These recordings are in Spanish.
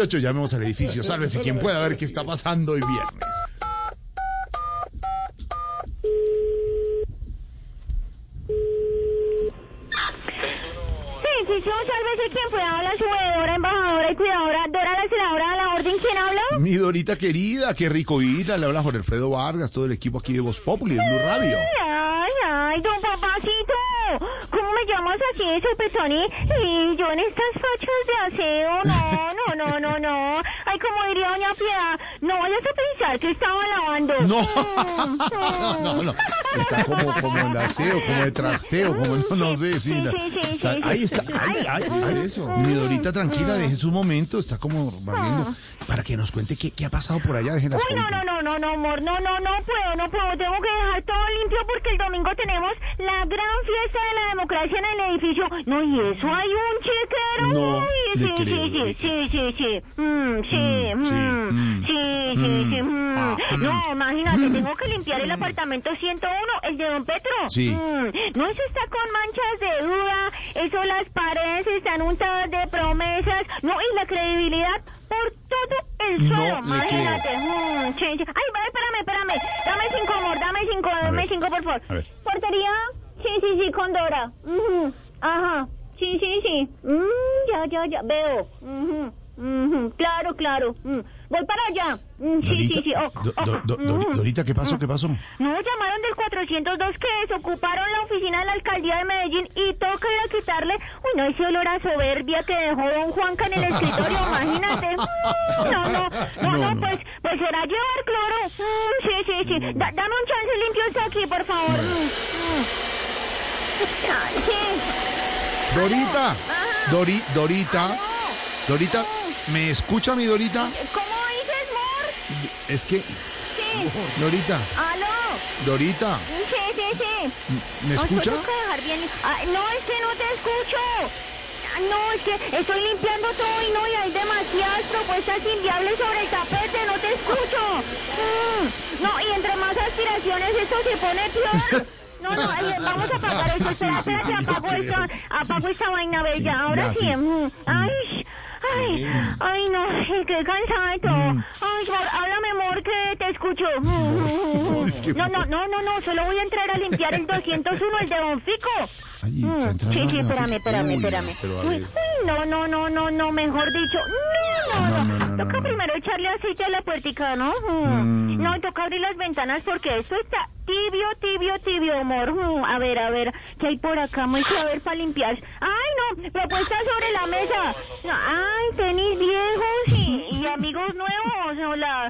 De hecho, llamemos al edificio, sálvese quien pueda ver qué está pasando hoy viernes. Sálvese quien pueda hablar, su veedora, embajadora y cuidadora, Dora la senadora de la orden, ¿quién habla? Mi Dorita querida, qué rico oírla. Le habla Jorge Alfredo Vargas, todo el equipo aquí de Voz Populi, de Blue Radio. Ay, ay, don papacito, ¿cómo me llamas así de Sopetoni? Y yo en estas fachas de aseo, no, no, no, no, no. Ay, como diría doña Piedad, no vayas a pensar que estaba lavando. No, Mm, no, no. Está como, como en aseo, como de trasteo, como no, no sé. Sí, Sí, la- sí, sí, está- sí. ahí está, ahí, ahí, ahí, eso. Mi Dorita tranquila, deje su momento, está como barriendo. Para que nos cuente qué, qué ha pasado por allá, dejen las Uy, no, no, no, no, no, amor, no, no, no puedo, no puedo, tengo que dejar todo limpio porque el domingo tenemos la gran fiesta de la democracia en el edificio. No, y eso hay un chiquero. No, sí, sí, sí, sí, sí, sí, Mm, sí, Mm, sí, mm, mm, sí, sí, sí, mm. ah. No, imagínate, tengo que limpiar el apartamento 101, el de Don Petro. Sí. No, eso está con manchas de duda, eso las paredes están untadas de promesas, no, y la credibilidad por todo el No suelo, creo. imagínate. Sí, sí. Ay, va, espérame, espérame. Dame cinco, amor, dame cinco, dame cinco, por favor. a ver. ¿Portería? Sí, sí, sí, con Dora. Ajá. Sí, sí, sí. Ya, ya, ya. Veo. Claro, claro. Mm, Voy para allá. Mm, Sí, sí, sí. Oh, Do- oh, do- do-. Dorita, ¿qué pasó? ¿Qué pasó? No, llamaron del 402 que desocuparon la oficina de la alcaldía de Medellín y toca ir a quitarle, uy, no, ese olor a soberbia que dejó don Juanca en el escritorio, imagínate. Mm, No, no, no, No, no, no. pues, pues será llevar cloro. Mm, Sí, sí, sí. Da- dame un chance limpio esto aquí, por favor. Mm, mm. Sí. Dorita. Dori, Dorita. Dorita, ¿me escucha mi Dorita? ¿Cómo dices, Mor? Es que, Sí. Dorita, ¿Aló? Dorita, Sí, sí, sí. ¿me escucha? tengo que dejar bien. Ah, no, es que no te escucho. No, es que estoy limpiando todo y no, y hay demasiadas propuestas inviables sobre el tapete, no te escucho. Mm, no, y entre más aspiraciones esto se pone peor. No, no, ay, vamos a apagar esto. Sí, Espera, sí, sí, esta, apago esta vaina bella. Ahora ya, sí. sí. Ay, ay, ay, no, qué cansada de todo. Mm. Ay, háblame, amor, que te escucho. Es que- No, no, no, no, no, solo voy a entrar a limpiar el 201, el de Don Fico. Ay, Mm, Sí, sí, espérame, espérame, Uy, espérame. pero a Uy, ver. uy, no, no, no, no, no, mejor dicho, no, no, Toca primero echarle aceite a la puertica, ¿no? Mm. No, toca abrir las ventanas porque esto está tibio, tibio, tibio, amor. Mm, A ver, a ver, ¿qué hay por acá? Muy a ver para limpiar. Ay, no, propuesta sobre la mesa. Ay, tenis viejos y, y amigos nuevos. Hola.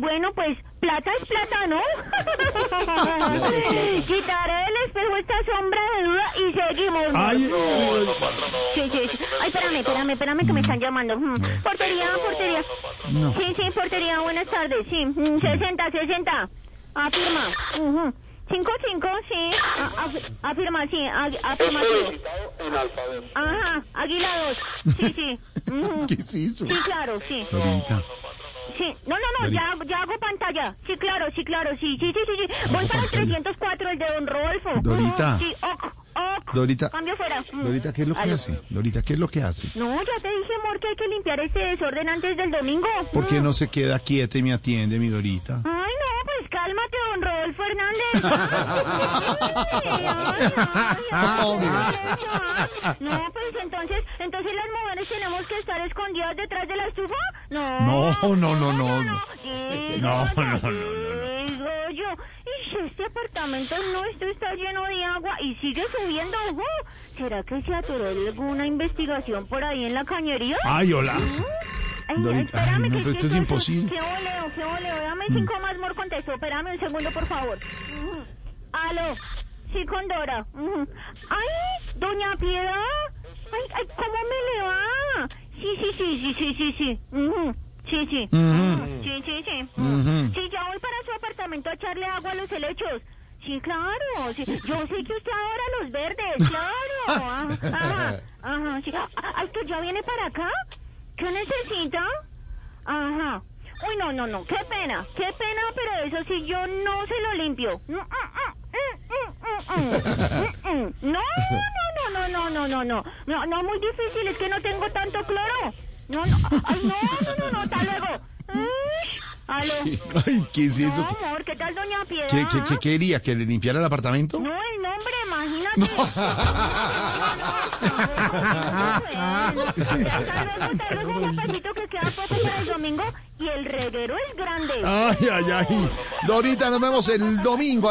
Bueno, pues plata es plata, ¿no? Quitaré del espejo esta sombra de duda y seguimos. ¿no? Ay, Sí, sí, sí. Ay, espérame, espérame, espérame que me están llamando. Mm, Portería, portería. No. Sí, sí, portería, buenas tardes. Sí, mm, 60, 60. Afirma. Ujú. 5, 5, sí. A- af- Afirma, sí. ag- Afirmativo. Ajá, Águila 2. Sí, sí. ¿Qué es eso? Sí, claro, sí. Sí, no, no, no, ya, ya hago pantalla. Sí, claro, sí, claro, sí, sí, sí, sí. sí. Voy para el pantalla. 304, el de Don Rodolfo. Dorita. Ujú, Sí, ok, ok. Dorita. Cambio fuera. Mm. Dorita, ¿qué es lo que Aló. hace? Dorita, ¿qué es lo que hace? No, ya te dije, amor, que hay que limpiar este desorden antes del domingo. ¿Por qué Mm. no se queda quieta y me atiende, mi Dorita? Ay, Fernández. Ay, No, pues entonces, entonces las mujeres tenemos que estar escondidas detrás de la estufa. No. No, no, no, no. No, No, no, no, Digo yo, y si este apartamento no esto está lleno de agua y sigue subiendo, ojo, ¿será que se atoró alguna investigación por ahí en la cañería? Ay, hola. Ay, espérame, ay, no, que esto es imposible. Qué oleo, qué oleo. Dame cinco más, mor, contestó. Espérame un segundo, por favor. Ujú. Aló. Sí, con Dora. Ujú. Ay, doña Piedad. Ay, ay, ¿cómo me le va? Sí, sí, sí, sí, sí, sí, sí. Ujú. Sí, sí. Ujú. Sí, sí, sí. Ujú. Sí, ya voy para su apartamento a echarle agua a los helechos. Sí, claro. Sí. Yo sé que usted adora los verdes, claro. Ajá, ajá, ajá, sí. Ah, Ay, que ya viene para acá. ¿Qué necesita? Ajá. No, no, no. Qué pena. Qué pena, pero eso sí yo no se lo limpio. Mm, mm, mm, mm, mm, mm, mm. No, no, no, no, no, no, no. No, no, muy difícil. Es que no tengo tanto cloro. No, no. Ay, no, no, no, no. Hasta luego. Aló. Ay, ¿qué es eso? No, amor, ¿qué tal, doña Piedad? ¿Qué, qué, qué quería? ¿Que le limpiara el apartamento? No, el vez un pedacito que queda poco para el domingo y el reguero es grande. Ay, ay, ay. Dorita, nos vemos el domingo.